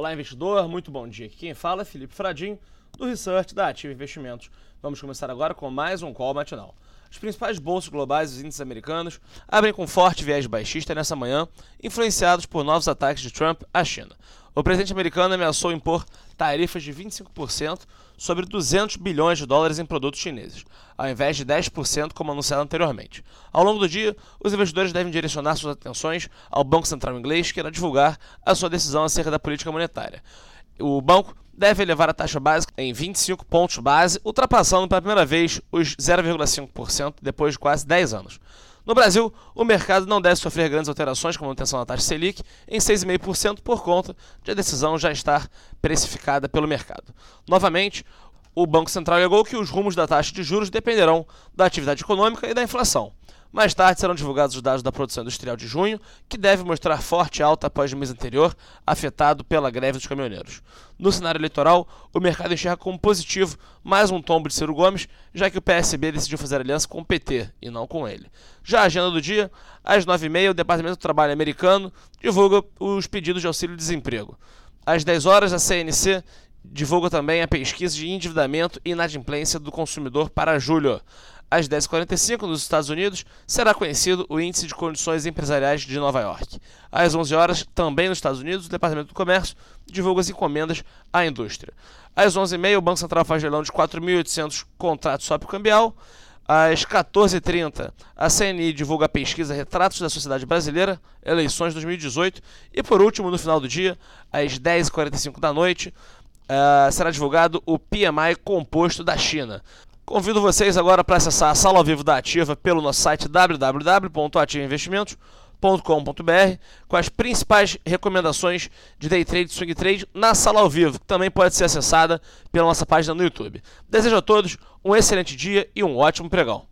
Olá, investidor, muito bom dia. Aqui quem fala é Felipe Fradim, do Research da Ativa Investimentos. Vamos começar agora com mais um call matinal. As principais bolsas globais e os índices americanos abrem com forte viés baixista nessa manhã, influenciados por novos ataques de Trump à China. O presidente americano ameaçou impor tarifas de 25% sobre 200 bilhões de dólares em produtos chineses, ao invés de 10% como anunciado anteriormente. Ao longo do dia, os investidores devem direcionar suas atenções ao Banco Central inglês, que irá divulgar a sua decisão acerca da política monetária. O banco deve elevar a taxa básica em 25 pontos base, ultrapassando pela primeira vez os 0,5% depois de quase 10 anos. No Brasil, o mercado não deve sofrer grandes alterações com a manutenção da taxa Selic em 6,5% por conta de a decisão já estar precificada pelo mercado. Novamente, o Banco Central alegou que os rumos da taxa de juros dependerão da atividade econômica e da inflação. Mais tarde serão divulgados os dados da produção industrial de junho, que deve mostrar forte alta após o mês anterior, afetado pela greve dos caminhoneiros. No cenário eleitoral, o mercado enxerga como positivo mais um tombo de Ciro Gomes, já que o PSB decidiu fazer aliança com o PT e não com ele. Já a agenda do dia, às 9h30, o Departamento do Trabalho americano divulga os pedidos de auxílio-desemprego. Às 10 horas, a CNC divulga também a pesquisa de endividamento e inadimplência do consumidor para julho. Às 10h45, nos Estados Unidos, será conhecido o Índice de Condições Empresariais de Nova York. Às 11 horas, também nos Estados Unidos, o Departamento do Comércio divulga as encomendas à indústria. Às 11h30, o Banco Central faz leilão de 4.800 contratos swap cambial. Às 14h30, a CNI divulga a pesquisa Retratos da Sociedade Brasileira, eleições 2018. E por último, no final do dia, às 10h45 da noite, uh, será divulgado o PMI composto da China. Convido vocês agora para acessar a sala ao vivo da Ativa pelo nosso site www.ativainvestimentos.com.br com as principais recomendações de day trade e swing trade na sala ao vivo, que também pode ser acessada pela nossa página no YouTube. Desejo a todos um excelente dia e um ótimo pregão.